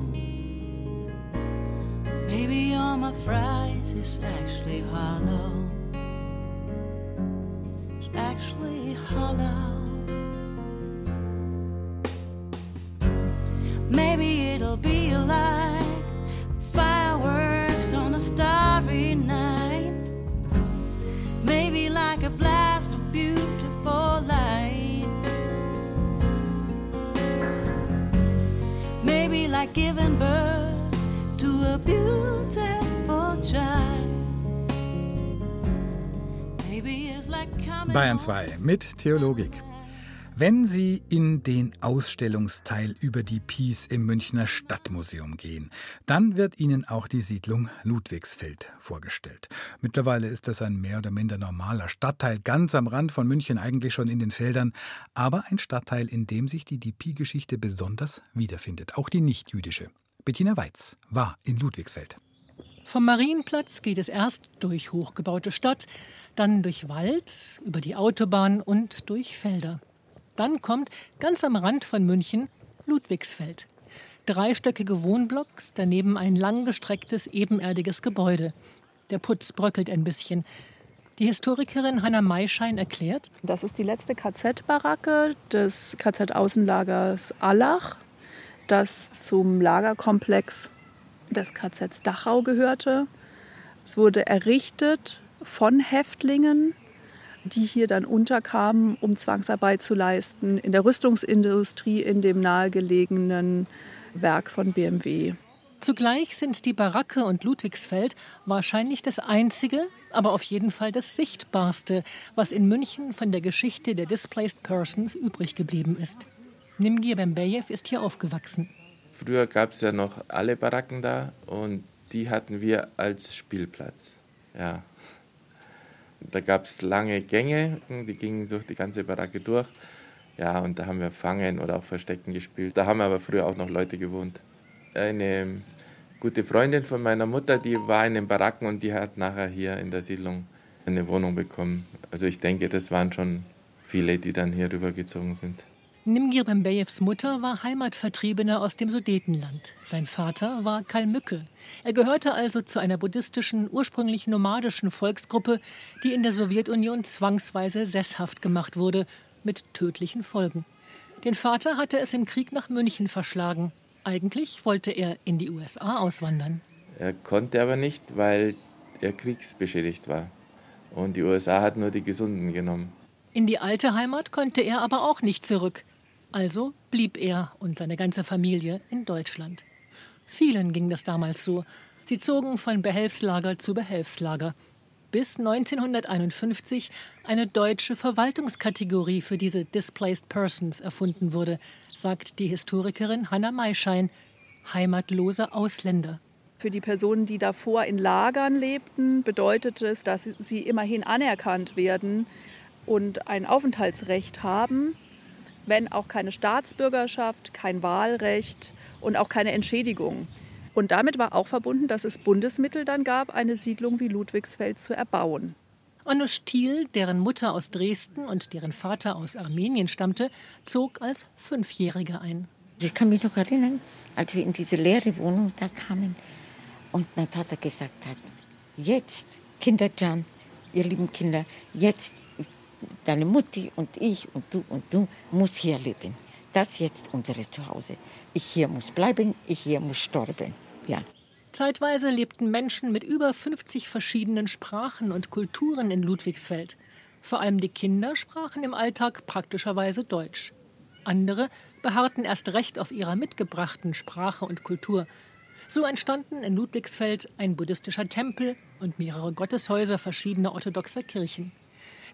Maybe all my fright is actually hollow. It's actually hollow. Maybe it'll be like fireworks on a starry night. Maybe like a blast of beautiful light. Maybe like giving birth to a beautiful child. Bayern 2 mit Theologik. Wenn Sie in den Ausstellungsteil über die Pies im Münchner Stadtmuseum gehen, dann wird Ihnen auch die Siedlung Ludwigsfeld vorgestellt. Mittlerweile ist das ein mehr oder minder normaler Stadtteil, ganz am Rand von München, eigentlich schon in den Feldern, aber ein Stadtteil, in dem sich die DP-Geschichte besonders wiederfindet, auch die nicht-jüdische. Bettina Weiz war in Ludwigsfeld. Vom Marienplatz geht es erst durch hochgebaute Stadt, dann durch Wald, über die Autobahn und durch Felder. Dann kommt ganz am Rand von München Ludwigsfeld. Dreistöckige Wohnblocks, daneben ein langgestrecktes, ebenerdiges Gebäude. Der Putz bröckelt ein bisschen. Die Historikerin Hanna Maischein erklärt: Das ist die letzte KZ-Baracke des KZ-Außenlagers Allach, das zum Lagerkomplex des KZ Dachau gehörte. Es wurde errichtet von Häftlingen die hier dann unterkamen, um Zwangsarbeit zu leisten in der Rüstungsindustrie in dem nahegelegenen Werk von BMW. Zugleich sind die Baracke und Ludwigsfeld wahrscheinlich das einzige, aber auf jeden Fall das sichtbarste, was in München von der Geschichte der Displaced Persons übrig geblieben ist. Nimgir Bembejew ist hier aufgewachsen. Früher gab es ja noch alle Baracken da und die hatten wir als Spielplatz. Ja, da gab es lange Gänge, die gingen durch die ganze Baracke durch. Ja, und da haben wir Fangen oder auch Verstecken gespielt. Da haben aber früher auch noch Leute gewohnt. Eine gute Freundin von meiner Mutter, die war in den Baracken und die hat nachher hier in der Siedlung eine Wohnung bekommen. Also ich denke, das waren schon viele, die dann hier rübergezogen sind. Nimgir Bembejews Mutter war Heimatvertriebener aus dem Sudetenland. Sein Vater war Kalmücke. Er gehörte also zu einer buddhistischen, ursprünglich nomadischen Volksgruppe, die in der Sowjetunion zwangsweise sesshaft gemacht wurde, mit tödlichen Folgen. Den Vater hatte es im Krieg nach München verschlagen. Eigentlich wollte er in die USA auswandern. Er konnte aber nicht, weil er kriegsbeschädigt war. Und die USA hat nur die Gesunden genommen. In die alte Heimat konnte er aber auch nicht zurück. Also blieb er und seine ganze Familie in Deutschland. Vielen ging das damals so. Sie zogen von Behelfslager zu Behelfslager, bis 1951 eine deutsche Verwaltungskategorie für diese Displaced Persons erfunden wurde, sagt die Historikerin Hanna Maischein, heimatlose Ausländer. Für die Personen, die davor in Lagern lebten, bedeutet es, dass sie immerhin anerkannt werden und ein Aufenthaltsrecht haben wenn auch keine Staatsbürgerschaft, kein Wahlrecht und auch keine Entschädigung. Und damit war auch verbunden, dass es Bundesmittel dann gab, eine Siedlung wie Ludwigsfeld zu erbauen. Anno Stiel, deren Mutter aus Dresden und deren Vater aus Armenien stammte, zog als Fünfjährige ein. Ich kann mich noch erinnern, als wir in diese leere Wohnung da kamen und mein Vater gesagt hat, jetzt, Kinder John, ihr lieben Kinder, jetzt deine Mutti und ich und du und du muss hier leben. Das ist jetzt unsere Zuhause. Ich hier muss bleiben, ich hier muss sterben. Ja. Zeitweise lebten Menschen mit über 50 verschiedenen Sprachen und Kulturen in Ludwigsfeld. Vor allem die Kinder sprachen im Alltag praktischerweise Deutsch. Andere beharrten erst recht auf ihrer mitgebrachten Sprache und Kultur. So entstanden in Ludwigsfeld ein buddhistischer Tempel und mehrere Gotteshäuser verschiedener orthodoxer Kirchen.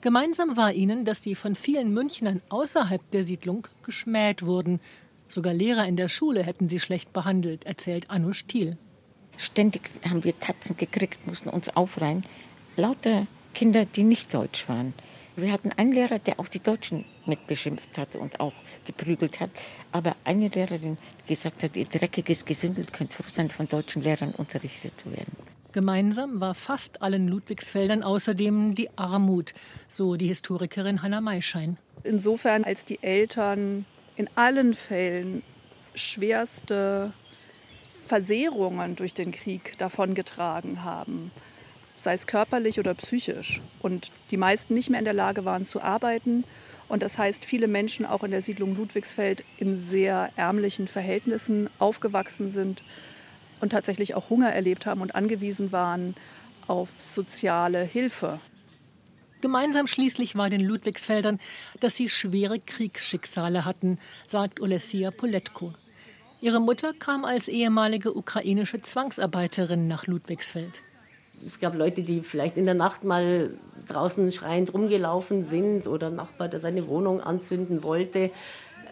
Gemeinsam war ihnen, dass sie von vielen Münchnern außerhalb der Siedlung geschmäht wurden. Sogar Lehrer in der Schule hätten sie schlecht behandelt, erzählt Anno Stiel. Ständig haben wir Tatzen gekriegt, mussten uns aufreihen. Lauter Kinder, die nicht deutsch waren. Wir hatten einen Lehrer, der auch die Deutschen mitbeschimpft hat und auch geprügelt hat. Aber eine Lehrerin, die gesagt hat, ihr dreckiges Gesindel könnt froh sein, von deutschen Lehrern unterrichtet zu werden. Gemeinsam war fast allen Ludwigsfeldern außerdem die Armut, so die Historikerin Hanna Maischein. Insofern, als die Eltern in allen Fällen schwerste Versehrungen durch den Krieg davongetragen haben, sei es körperlich oder psychisch, und die meisten nicht mehr in der Lage waren zu arbeiten. Und das heißt, viele Menschen auch in der Siedlung Ludwigsfeld in sehr ärmlichen Verhältnissen aufgewachsen sind und tatsächlich auch Hunger erlebt haben und angewiesen waren auf soziale Hilfe. Gemeinsam schließlich war den Ludwigsfeldern, dass sie schwere Kriegsschicksale hatten, sagt Olesia Poletko. Ihre Mutter kam als ehemalige ukrainische Zwangsarbeiterin nach Ludwigsfeld. Es gab Leute, die vielleicht in der Nacht mal draußen schreiend rumgelaufen sind oder ein Nachbar, der seine Wohnung anzünden wollte.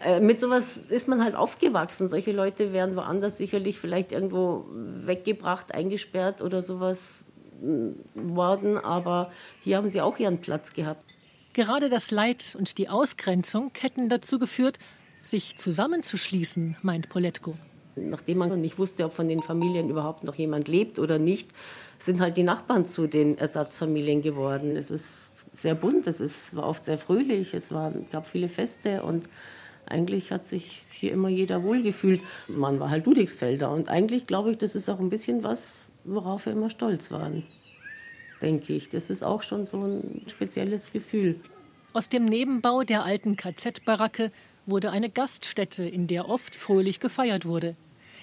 Äh, mit sowas ist man halt aufgewachsen. Solche Leute wären woanders sicherlich vielleicht irgendwo weggebracht, eingesperrt oder sowas mm, worden. Aber hier haben sie auch ihren Platz gehabt. Gerade das Leid und die Ausgrenzung hätten dazu geführt, sich zusammenzuschließen, meint Poletko. Nachdem man nicht wusste, ob von den Familien überhaupt noch jemand lebt oder nicht, sind halt die Nachbarn zu den Ersatzfamilien geworden. Es ist sehr bunt, es ist, war oft sehr fröhlich, es war, gab viele Feste und eigentlich hat sich hier immer jeder wohlgefühlt. Man war halt Ludwigsfelder und eigentlich glaube ich, das ist auch ein bisschen was, worauf wir immer stolz waren, denke ich. Das ist auch schon so ein spezielles Gefühl. Aus dem Nebenbau der alten KZ-Baracke wurde eine Gaststätte, in der oft fröhlich gefeiert wurde.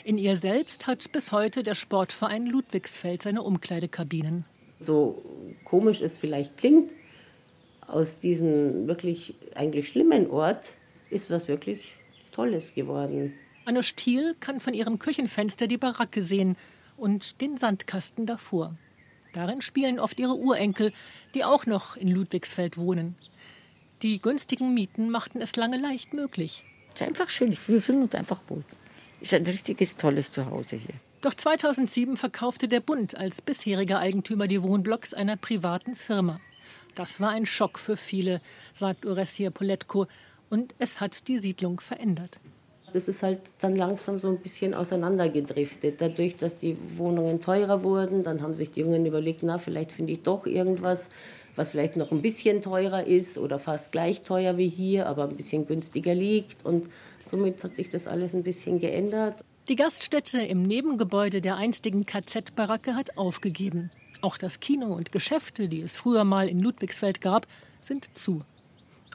In ihr selbst hat bis heute der Sportverein Ludwigsfeld seine Umkleidekabinen. So komisch es vielleicht klingt, aus diesem wirklich eigentlich schlimmen Ort ist was wirklich Tolles geworden. Anne Stiel kann von ihrem Küchenfenster die Baracke sehen und den Sandkasten davor. Darin spielen oft ihre Urenkel, die auch noch in Ludwigsfeld wohnen. Die günstigen Mieten machten es lange leicht möglich. Es ist einfach schön, wir fühlen uns einfach wohl. Es ist ein richtiges, tolles Zuhause hier. Doch 2007 verkaufte der Bund als bisheriger Eigentümer die Wohnblocks einer privaten Firma. Das war ein Schock für viele, sagt Uressia Poletko, und es hat die Siedlung verändert. Das ist halt dann langsam so ein bisschen auseinandergedriftet. Dadurch, dass die Wohnungen teurer wurden, dann haben sich die Jungen überlegt, na, vielleicht finde ich doch irgendwas, was vielleicht noch ein bisschen teurer ist oder fast gleich teuer wie hier, aber ein bisschen günstiger liegt. Und somit hat sich das alles ein bisschen geändert. Die Gaststätte im Nebengebäude der einstigen KZ-Baracke hat aufgegeben. Auch das Kino und Geschäfte, die es früher mal in Ludwigsfeld gab, sind zu.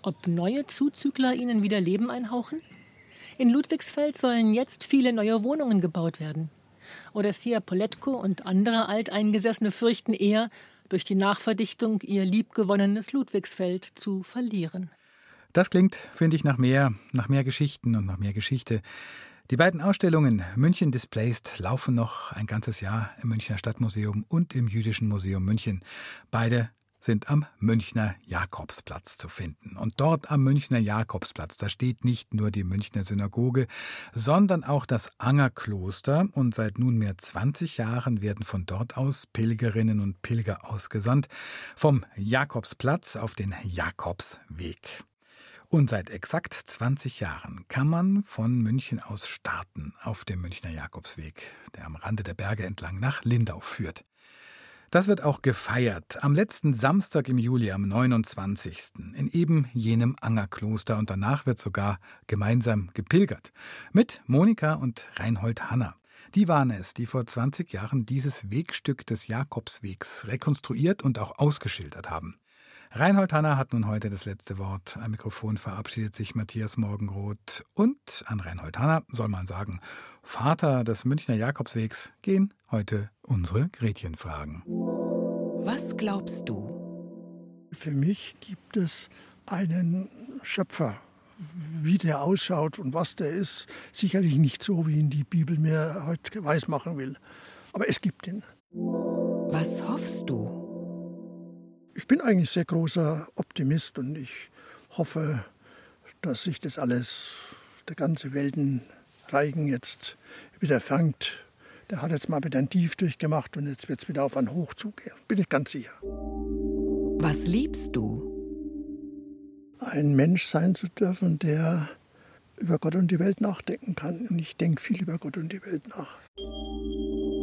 Ob neue Zuzügler ihnen wieder Leben einhauchen? In Ludwigsfeld sollen jetzt viele neue Wohnungen gebaut werden. Odessia Poletko und andere Alteingesessene fürchten eher, durch die Nachverdichtung ihr liebgewonnenes Ludwigsfeld zu verlieren. Das klingt, finde ich, nach mehr, nach mehr Geschichten und nach mehr Geschichte. Die beiden Ausstellungen München Displaced laufen noch ein ganzes Jahr im Münchner Stadtmuseum und im Jüdischen Museum München. Beide sind am Münchner Jakobsplatz zu finden. Und dort am Münchner Jakobsplatz, da steht nicht nur die Münchner Synagoge, sondern auch das Angerkloster. Und seit nunmehr 20 Jahren werden von dort aus Pilgerinnen und Pilger ausgesandt, vom Jakobsplatz auf den Jakobsweg. Und seit exakt 20 Jahren kann man von München aus starten auf dem Münchner Jakobsweg, der am Rande der Berge entlang nach Lindau führt. Das wird auch gefeiert am letzten Samstag im Juli, am 29. in eben jenem Angerkloster und danach wird sogar gemeinsam gepilgert. Mit Monika und Reinhold Hanner. Die waren es, die vor 20 Jahren dieses Wegstück des Jakobswegs rekonstruiert und auch ausgeschildert haben. Reinhold Hanner hat nun heute das letzte Wort. Am Mikrofon verabschiedet sich Matthias Morgenroth. Und an Reinhold Hanner soll man sagen, Vater des Münchner Jakobswegs, gehen heute unsere Gretchenfragen. Was glaubst du? Für mich gibt es einen Schöpfer. Wie der ausschaut und was der ist, sicherlich nicht so, wie ihn die Bibel mir heute weismachen will. Aber es gibt ihn. Was hoffst du? Ich bin eigentlich sehr großer Optimist und ich hoffe, dass sich das alles, der ganze Weltenreigen jetzt wieder fängt. Der hat jetzt mal wieder ein Tief durchgemacht und jetzt wird es wieder auf ein Hoch zugehen. Bin ich ganz sicher. Was liebst du? Ein Mensch sein zu dürfen, der über Gott und die Welt nachdenken kann. Und ich denke viel über Gott und die Welt nach.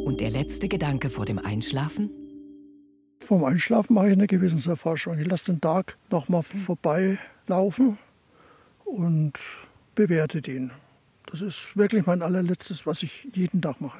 Und der letzte Gedanke vor dem Einschlafen? Vorm Einschlafen mache ich eine Gewissenserforschung. Ich lasse den Tag nochmal vorbeilaufen und bewerte den. Das ist wirklich mein allerletztes, was ich jeden Tag mache.